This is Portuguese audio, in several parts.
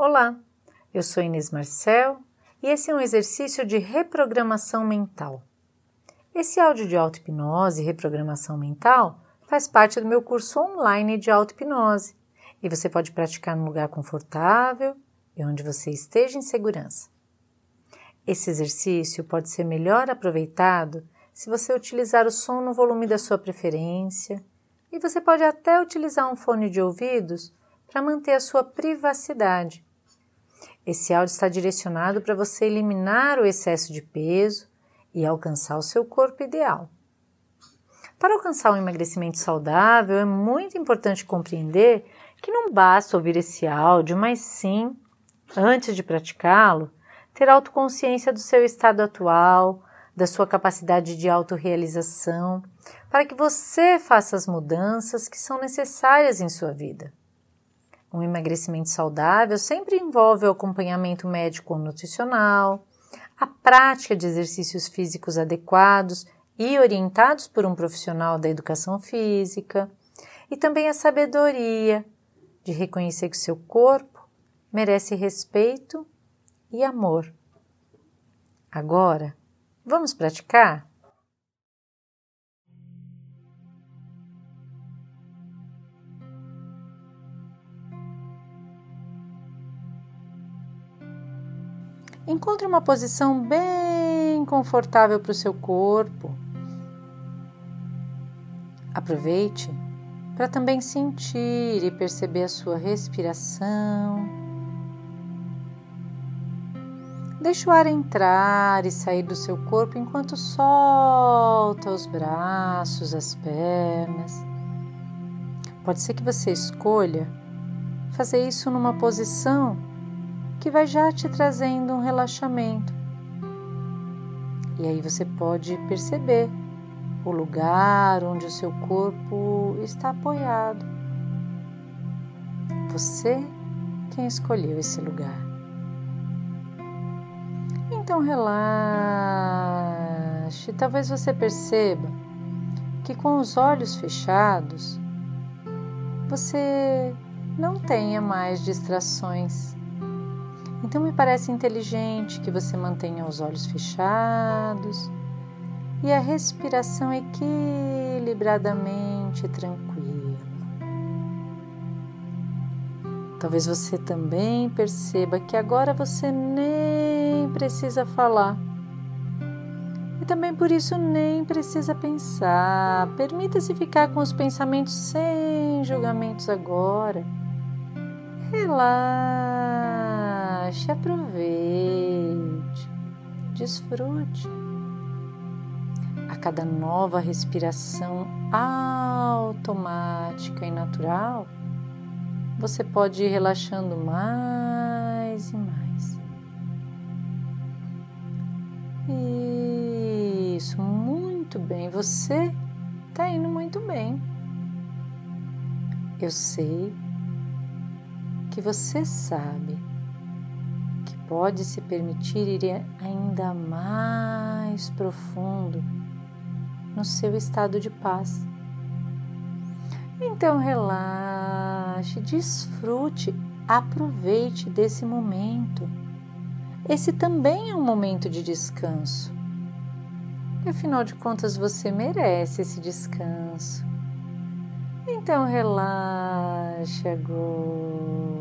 Olá, eu sou Inês Marcel e esse é um exercício de reprogramação mental. Esse áudio de auto-hipnose e reprogramação mental faz parte do meu curso online de auto-hipnose e você pode praticar num lugar confortável e onde você esteja em segurança. Esse exercício pode ser melhor aproveitado se você utilizar o som no volume da sua preferência e você pode até utilizar um fone de ouvidos para manter a sua privacidade esse áudio está direcionado para você eliminar o excesso de peso e alcançar o seu corpo ideal. Para alcançar um emagrecimento saudável, é muito importante compreender que não basta ouvir esse áudio, mas sim, antes de praticá-lo, ter autoconsciência do seu estado atual, da sua capacidade de autorrealização, para que você faça as mudanças que são necessárias em sua vida. Um emagrecimento saudável sempre envolve o acompanhamento médico ou nutricional, a prática de exercícios físicos adequados e orientados por um profissional da educação física, e também a sabedoria de reconhecer que seu corpo merece respeito e amor. Agora, vamos praticar? Encontre uma posição bem confortável para o seu corpo. Aproveite para também sentir e perceber a sua respiração. Deixe o ar entrar e sair do seu corpo enquanto solta os braços, as pernas. Pode ser que você escolha fazer isso numa posição que vai já te trazendo um relaxamento. E aí você pode perceber o lugar onde o seu corpo está apoiado. Você quem escolheu esse lugar. Então relaxe. Talvez você perceba que com os olhos fechados você não tenha mais distrações então me parece inteligente que você mantenha os olhos fechados e a respiração equilibradamente tranquila. Talvez você também perceba que agora você nem precisa falar. E também por isso nem precisa pensar. Permita-se ficar com os pensamentos sem julgamentos agora. Relaxa relaxe, aproveite, desfrute. A cada nova respiração automática e natural, você pode ir relaxando mais e mais. Isso, muito bem. Você está indo muito bem. Eu sei que você sabe pode se permitir ir ainda mais profundo no seu estado de paz. Então relaxe, desfrute, aproveite desse momento. Esse também é um momento de descanso. E afinal de contas você merece esse descanso. Então relaxe agora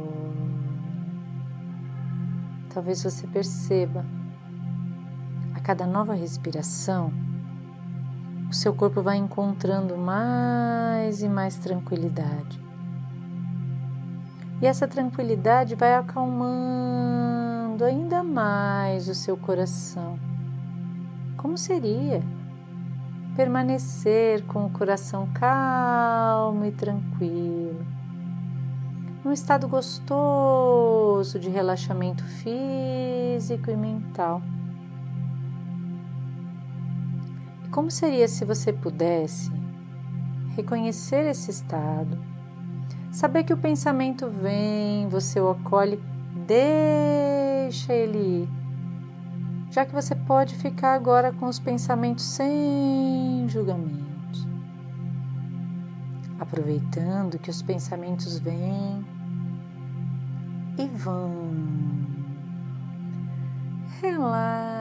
talvez você perceba a cada nova respiração, o seu corpo vai encontrando mais e mais tranquilidade. E essa tranquilidade vai acalmando ainda mais o seu coração. Como seria permanecer com o coração calmo e tranquilo? Num estado gostoso de relaxamento físico e mental. E como seria se você pudesse reconhecer esse estado, saber que o pensamento vem, você o acolhe, deixa ele ir, já que você pode ficar agora com os pensamentos sem julgamentos, aproveitando que os pensamentos vêm e vão. Relaxe.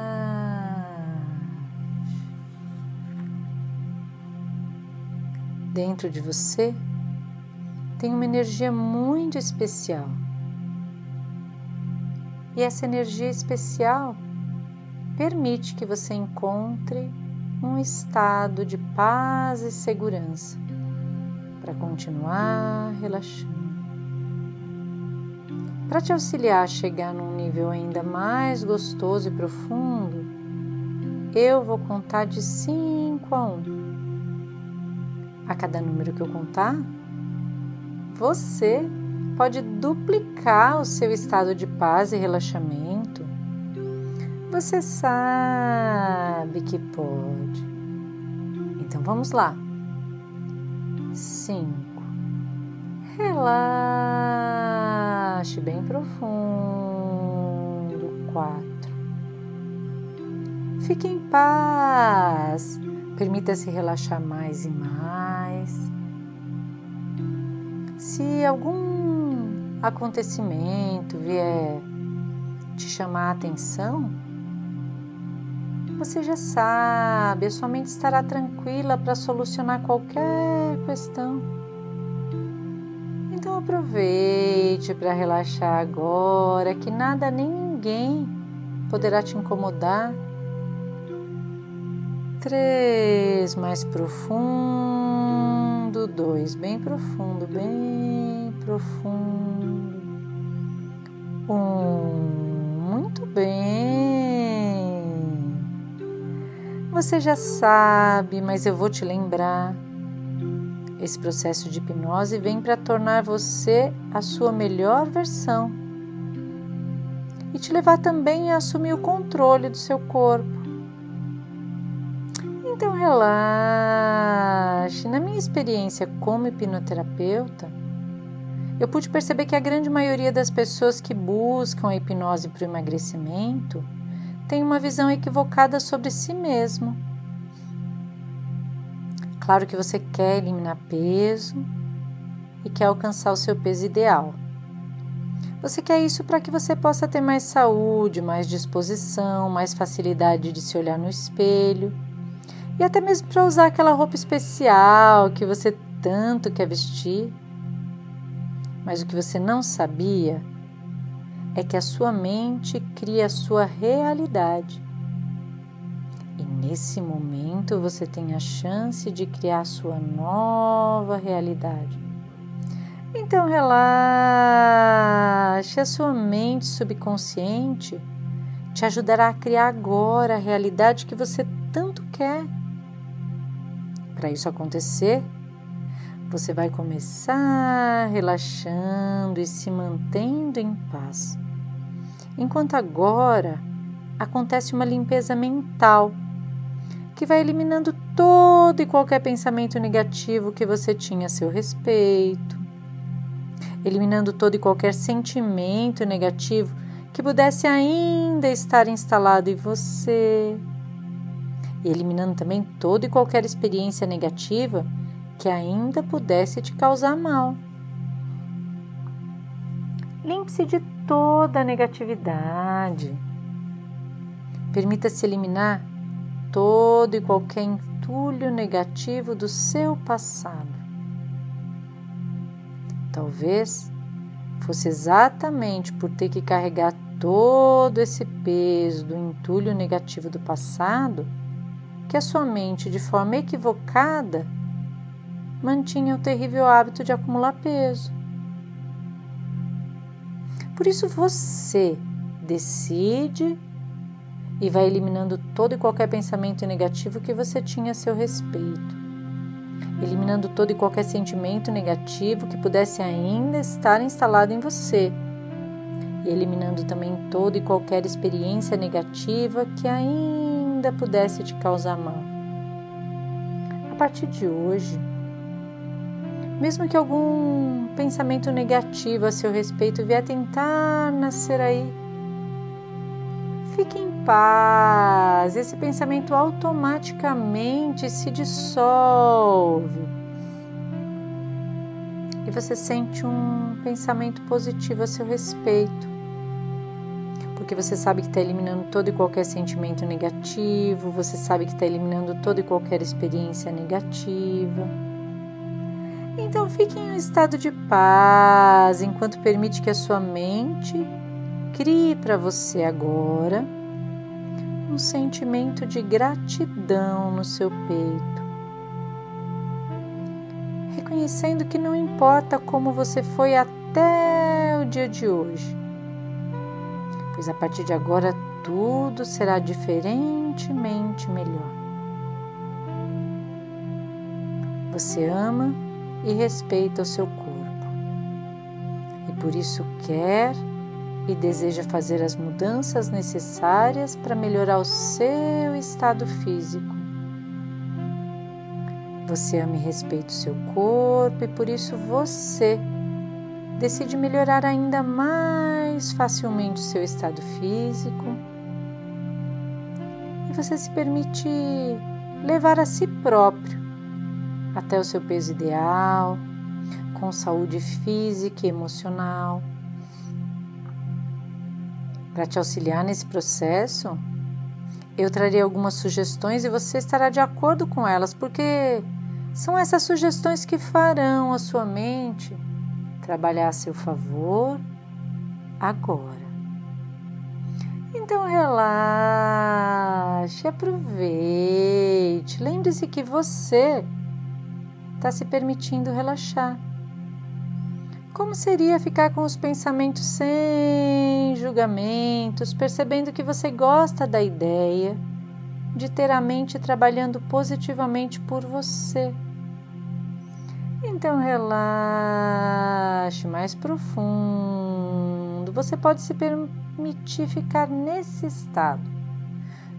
Dentro de você tem uma energia muito especial. E essa energia especial permite que você encontre um estado de paz e segurança para continuar relaxando. Para te auxiliar a chegar num nível ainda mais gostoso e profundo, eu vou contar de 5 a 1. Um. A cada número que eu contar, você pode duplicar o seu estado de paz e relaxamento. Você sabe que pode. Então vamos lá. Cinco. Relaxe bem profundo. Quatro. Fique em paz. Permita-se relaxar mais e mais se algum acontecimento vier te chamar a atenção, você já sabe, a sua mente estará tranquila para solucionar qualquer questão. Aproveite para relaxar agora, que nada nem ninguém poderá te incomodar. Três mais profundo, dois, bem profundo, bem profundo. Um, muito bem. Você já sabe, mas eu vou te lembrar. Esse processo de hipnose vem para tornar você a sua melhor versão e te levar também a assumir o controle do seu corpo então relaxe. Na minha experiência como hipnoterapeuta, eu pude perceber que a grande maioria das pessoas que buscam a hipnose para o emagrecimento tem uma visão equivocada sobre si mesmo. Claro que você quer eliminar peso e quer alcançar o seu peso ideal. Você quer isso para que você possa ter mais saúde, mais disposição, mais facilidade de se olhar no espelho e até mesmo para usar aquela roupa especial que você tanto quer vestir. Mas o que você não sabia é que a sua mente cria a sua realidade. Nesse momento você tem a chance de criar sua nova realidade. Então relaxe, a sua mente subconsciente te ajudará a criar agora a realidade que você tanto quer. Para isso acontecer, você vai começar relaxando e se mantendo em paz. Enquanto agora acontece uma limpeza mental que vai eliminando todo e qualquer pensamento negativo que você tinha a seu respeito, eliminando todo e qualquer sentimento negativo que pudesse ainda estar instalado em você e eliminando também toda e qualquer experiência negativa que ainda pudesse te causar mal. Limpe-se de toda a negatividade. Permita-se eliminar todo e qualquer entulho negativo do seu passado. Talvez fosse exatamente por ter que carregar todo esse peso do entulho negativo do passado que a sua mente, de forma equivocada, mantinha o terrível hábito de acumular peso. Por isso você decide e vai eliminando todo e qualquer pensamento negativo que você tinha a seu respeito, eliminando todo e qualquer sentimento negativo que pudesse ainda estar instalado em você, e eliminando também toda e qualquer experiência negativa que ainda pudesse te causar mal. A partir de hoje, mesmo que algum pensamento negativo a seu respeito vier tentar nascer aí, fique em paz. Esse pensamento automaticamente se dissolve. e você sente um pensamento positivo a seu respeito. Porque você sabe que está eliminando todo e qualquer sentimento negativo, você sabe que está eliminando toda e qualquer experiência negativa. Então fique em um estado de paz enquanto permite que a sua mente crie para você agora um sentimento de gratidão no seu peito reconhecendo que não importa como você foi até o dia de hoje, pois a partir de agora tudo será diferentemente melhor. Você ama e respeita o seu corpo e por isso quer e deseja fazer as mudanças necessárias para melhorar o seu estado físico você ama e respeita o seu corpo e por isso você decide melhorar ainda mais facilmente o seu estado físico. E você se permite levar a si próprio até o seu peso ideal, com saúde física e emocional. Para te auxiliar nesse processo, eu trarei algumas sugestões e você estará de acordo com elas, porque são essas sugestões que farão a sua mente trabalhar a seu favor agora. Então relaxe, aproveite. Lembre-se que você está se permitindo relaxar. Como seria ficar com os pensamentos sem julgamentos, percebendo que você gosta da ideia de ter a mente trabalhando positivamente por você? Então relaxe mais profundo. Você pode se permitir ficar nesse estado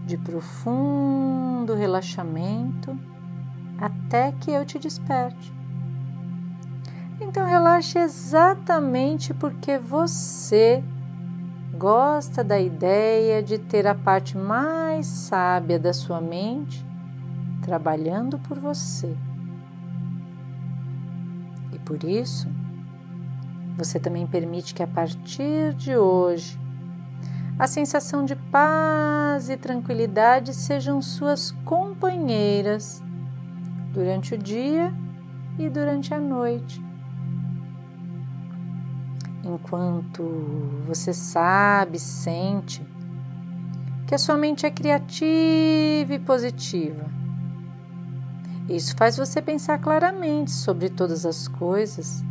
de profundo relaxamento até que eu te desperte. Então relaxe exatamente porque você gosta da ideia de ter a parte mais sábia da sua mente trabalhando por você. Por isso, você também permite que a partir de hoje a sensação de paz e tranquilidade sejam suas companheiras durante o dia e durante a noite. Enquanto você sabe, sente que a sua mente é criativa e positiva isso faz você pensar claramente sobre todas as coisas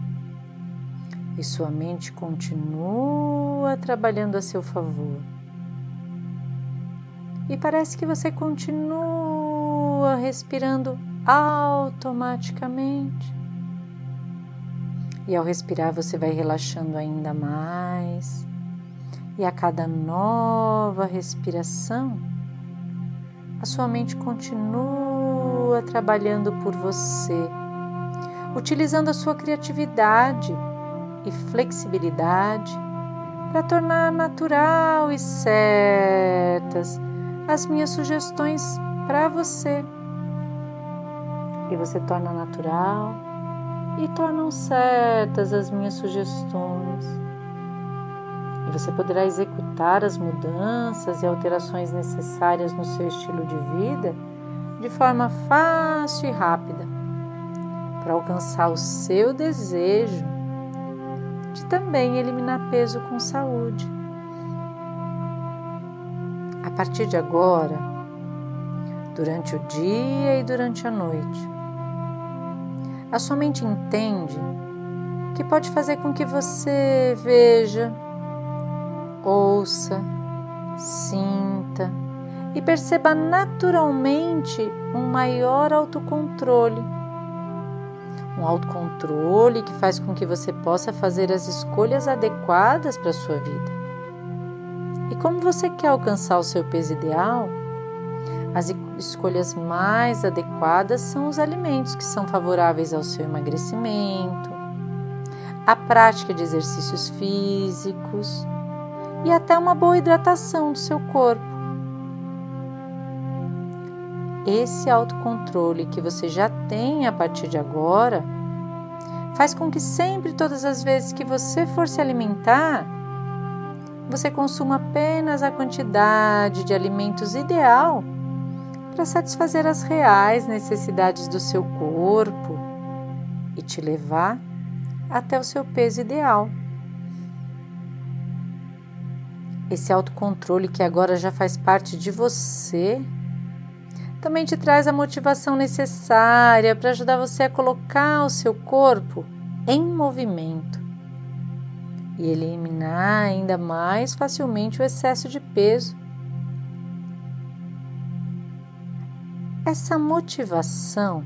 e sua mente continua trabalhando a seu favor. E parece que você continua respirando automaticamente. E ao respirar, você vai relaxando ainda mais. E a cada nova respiração, a sua mente continua trabalhando por você, utilizando a sua criatividade e flexibilidade para tornar natural e certas as minhas sugestões para você. E você torna natural e tornam certas as minhas sugestões e você poderá executar as mudanças e alterações necessárias no seu estilo de vida de forma fácil e rápida para alcançar o seu desejo de também eliminar peso com saúde. A partir de agora, durante o dia e durante a noite, a sua mente entende que pode fazer com que você veja ouça, sinta e perceba naturalmente um maior autocontrole. Um autocontrole que faz com que você possa fazer as escolhas adequadas para a sua vida. E como você quer alcançar o seu peso ideal, as escolhas mais adequadas são os alimentos que são favoráveis ao seu emagrecimento, a prática de exercícios físicos, e até uma boa hidratação do seu corpo. Esse autocontrole que você já tem a partir de agora faz com que sempre, todas as vezes que você for se alimentar, você consuma apenas a quantidade de alimentos ideal para satisfazer as reais necessidades do seu corpo e te levar até o seu peso ideal. Esse autocontrole que agora já faz parte de você também te traz a motivação necessária para ajudar você a colocar o seu corpo em movimento e eliminar ainda mais facilmente o excesso de peso. Essa motivação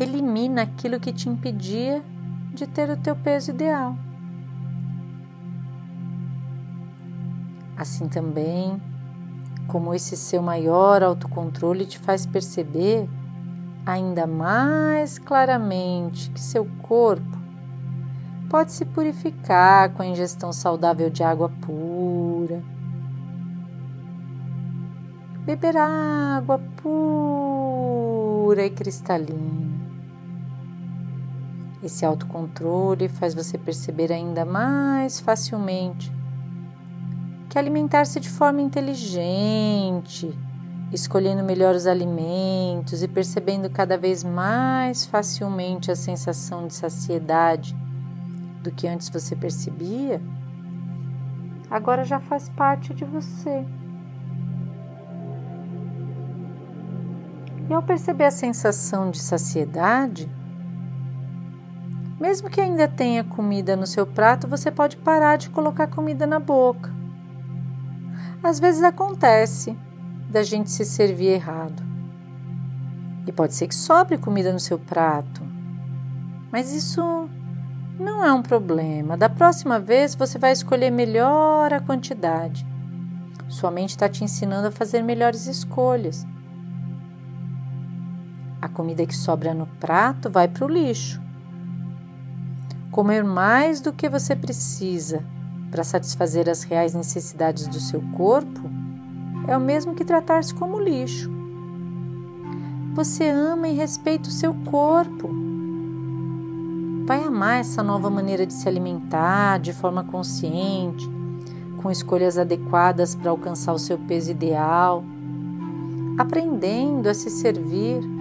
elimina aquilo que te impedia de ter o teu peso ideal. Assim também, como esse seu maior autocontrole te faz perceber ainda mais claramente que seu corpo pode se purificar com a ingestão saudável de água pura. Beber água pura e cristalina. Esse autocontrole faz você perceber ainda mais facilmente que alimentar-se de forma inteligente, escolhendo melhor os alimentos e percebendo cada vez mais facilmente a sensação de saciedade do que antes você percebia, agora já faz parte de você. E ao perceber a sensação de saciedade, mesmo que ainda tenha comida no seu prato, você pode parar de colocar comida na boca. Às vezes acontece da gente se servir errado. E pode ser que sobre comida no seu prato. Mas isso não é um problema. Da próxima vez você vai escolher melhor a quantidade. Sua mente está te ensinando a fazer melhores escolhas. A comida que sobra no prato vai para o lixo. Comer mais do que você precisa para satisfazer as reais necessidades do seu corpo é o mesmo que tratar-se como lixo. Você ama e respeita o seu corpo. Vai amar essa nova maneira de se alimentar de forma consciente, com escolhas adequadas para alcançar o seu peso ideal, aprendendo a se servir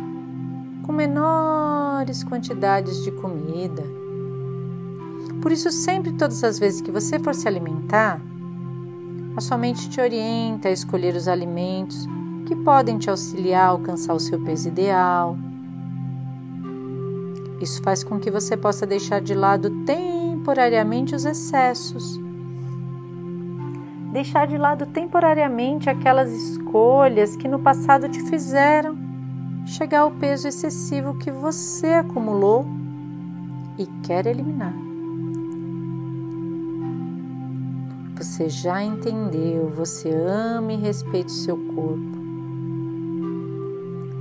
com menores quantidades de comida por isso, sempre, todas as vezes que você for se alimentar, a sua mente te orienta a escolher os alimentos que podem te auxiliar a alcançar o seu peso ideal. Isso faz com que você possa deixar de lado temporariamente os excessos. Deixar de lado temporariamente aquelas escolhas que no passado te fizeram chegar ao peso excessivo que você acumulou e quer eliminar. Você já entendeu, você ama e respeita o seu corpo.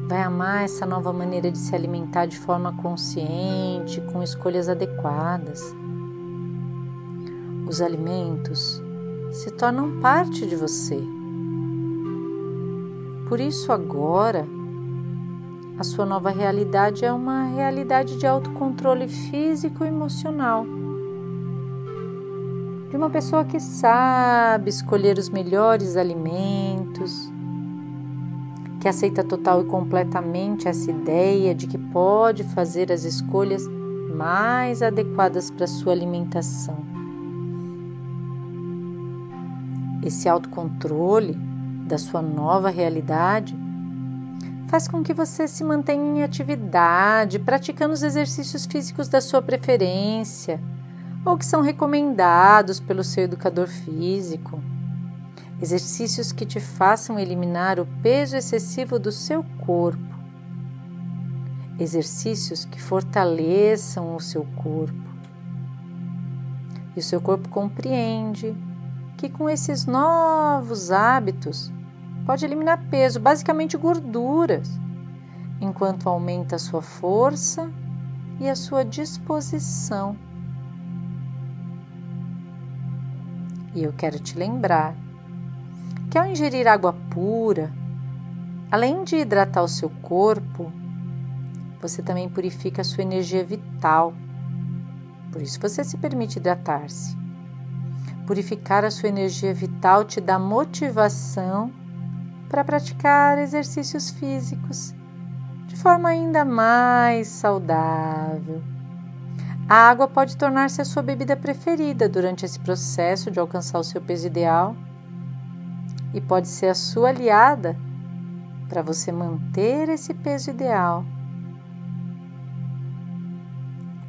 Vai amar essa nova maneira de se alimentar de forma consciente, com escolhas adequadas. Os alimentos se tornam parte de você. Por isso, agora, a sua nova realidade é uma realidade de autocontrole físico e emocional de uma pessoa que sabe escolher os melhores alimentos, que aceita total e completamente essa ideia de que pode fazer as escolhas mais adequadas para sua alimentação. Esse autocontrole da sua nova realidade faz com que você se mantenha em atividade, praticando os exercícios físicos da sua preferência ou que são recomendados pelo seu educador físico. Exercícios que te façam eliminar o peso excessivo do seu corpo. Exercícios que fortaleçam o seu corpo. E o seu corpo compreende que com esses novos hábitos pode eliminar peso, basicamente gorduras, enquanto aumenta a sua força e a sua disposição E eu quero te lembrar que ao ingerir água pura, além de hidratar o seu corpo, você também purifica a sua energia vital. Por isso você se permite hidratar-se. Purificar a sua energia vital te dá motivação para praticar exercícios físicos de forma ainda mais saudável. A água pode tornar-se a sua bebida preferida durante esse processo de alcançar o seu peso ideal e pode ser a sua aliada para você manter esse peso ideal.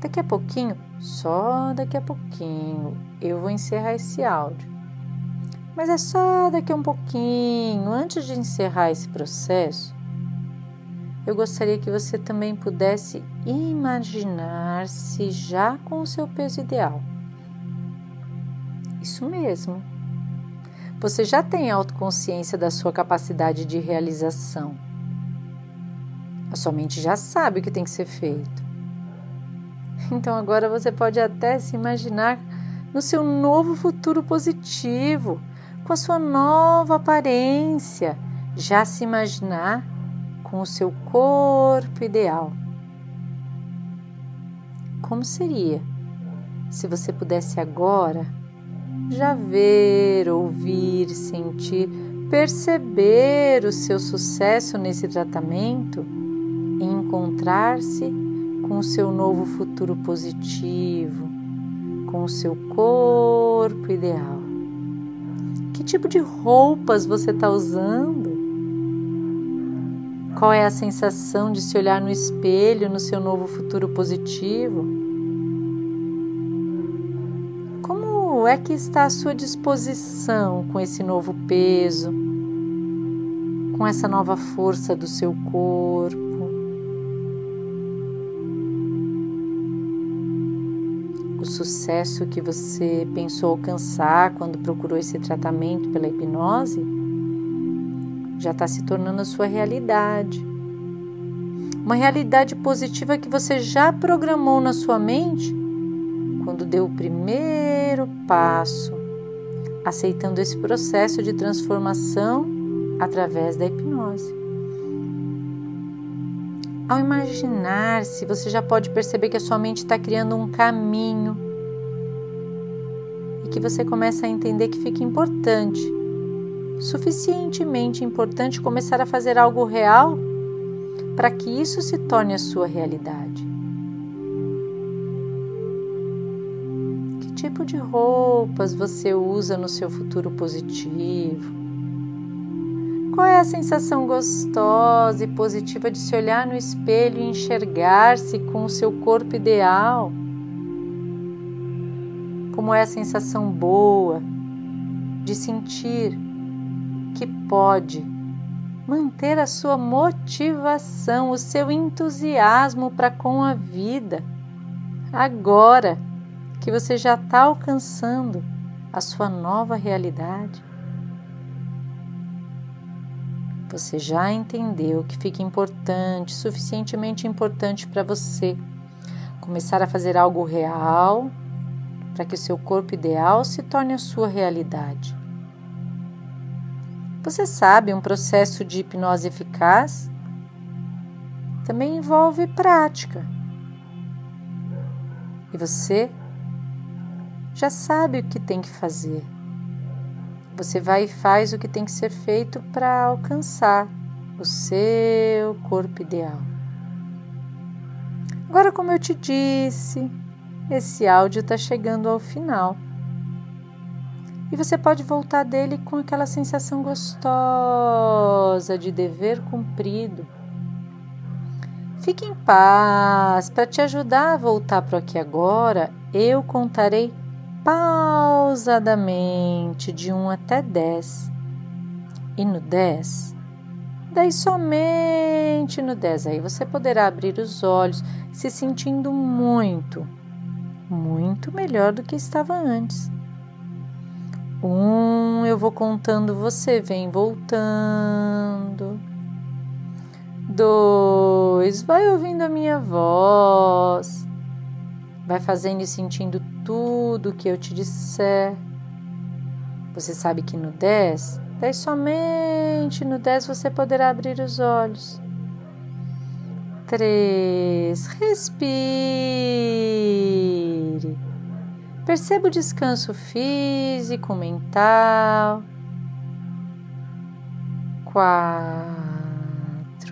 Daqui a pouquinho, só daqui a pouquinho, eu vou encerrar esse áudio. Mas é só daqui a um pouquinho, antes de encerrar esse processo, eu gostaria que você também pudesse imaginar-se já com o seu peso ideal. Isso mesmo. Você já tem autoconsciência da sua capacidade de realização. A sua mente já sabe o que tem que ser feito. Então agora você pode até se imaginar no seu novo futuro positivo, com a sua nova aparência, já se imaginar com o seu corpo ideal. Como seria se você pudesse agora já ver, ouvir, sentir, perceber o seu sucesso nesse tratamento e encontrar-se com o seu novo futuro positivo, com o seu corpo ideal? Que tipo de roupas você está usando? Qual é a sensação de se olhar no espelho no seu novo futuro positivo? Como é que está a sua disposição com esse novo peso, com essa nova força do seu corpo? Sucesso que você pensou alcançar quando procurou esse tratamento pela hipnose já está se tornando a sua realidade. Uma realidade positiva que você já programou na sua mente quando deu o primeiro passo, aceitando esse processo de transformação através da hipnose. Ao imaginar-se, você já pode perceber que a sua mente está criando um caminho que você começa a entender que fica importante suficientemente importante começar a fazer algo real para que isso se torne a sua realidade. Que tipo de roupas você usa no seu futuro positivo? Qual é a sensação gostosa e positiva de se olhar no espelho e enxergar-se com o seu corpo ideal? Como é a sensação boa de sentir que pode manter a sua motivação, o seu entusiasmo para com a vida, agora que você já está alcançando a sua nova realidade. Você já entendeu que fica importante, suficientemente importante para você começar a fazer algo real para que o seu corpo ideal se torne a sua realidade. Você sabe, um processo de hipnose eficaz também envolve prática. E você já sabe o que tem que fazer. Você vai e faz o que tem que ser feito para alcançar o seu corpo ideal. Agora, como eu te disse, esse áudio está chegando ao final e você pode voltar dele com aquela sensação gostosa de dever cumprido. Fique em paz. Para te ajudar a voltar para aqui agora, eu contarei pausadamente de 1 até 10. E no 10, daí somente no 10 aí você poderá abrir os olhos, se sentindo muito, muito melhor do que estava antes. Um, eu vou contando, você vem voltando. Dois, vai ouvindo a minha voz. Vai fazendo e sentindo tudo que eu te disser. Você sabe que no 10, daí somente no 10 você poderá abrir os olhos. três. Respire. Perceba o descanso físico, mental. Quatro.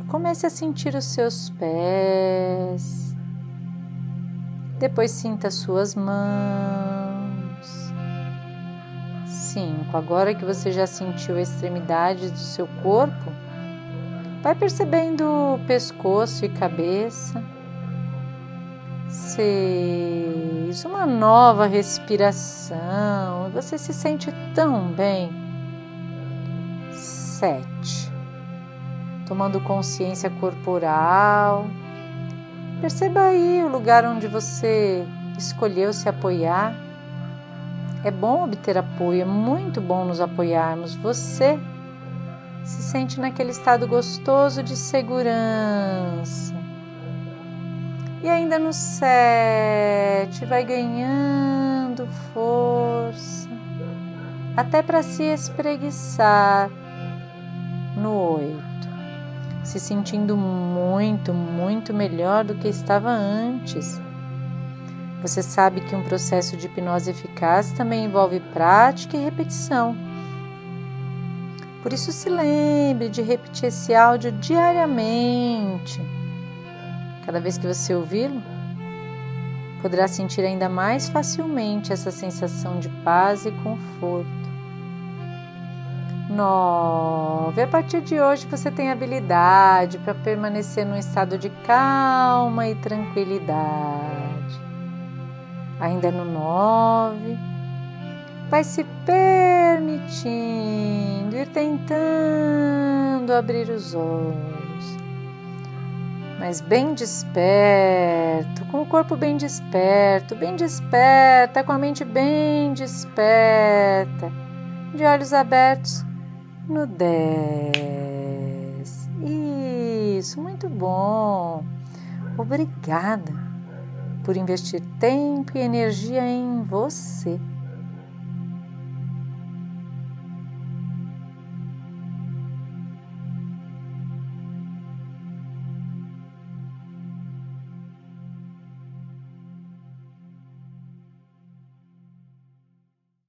Comece a sentir os seus pés. Depois sinta suas mãos. Cinco. Agora que você já sentiu a extremidade do seu corpo, vai percebendo o pescoço e cabeça. Seis. Uma nova respiração. Você se sente tão bem. Sete. Tomando consciência corporal. Perceba aí o lugar onde você escolheu se apoiar. É bom obter apoio, é muito bom nos apoiarmos. Você se sente naquele estado gostoso de segurança. E ainda no sete, vai ganhando força, até para se espreguiçar no oito, se sentindo muito, muito melhor do que estava antes. Você sabe que um processo de hipnose eficaz também envolve prática e repetição. Por isso, se lembre de repetir esse áudio diariamente. Cada vez que você ouvi-lo, poderá sentir ainda mais facilmente essa sensação de paz e conforto. 9. A partir de hoje você tem habilidade para permanecer num estado de calma e tranquilidade. Ainda no 9, vai se permitindo ir tentando abrir os olhos, mas bem desperto, com o corpo bem desperto, bem desperta, com a mente bem desperta, de olhos abertos no 10. Isso, muito bom. Obrigada por investir tempo e energia em você.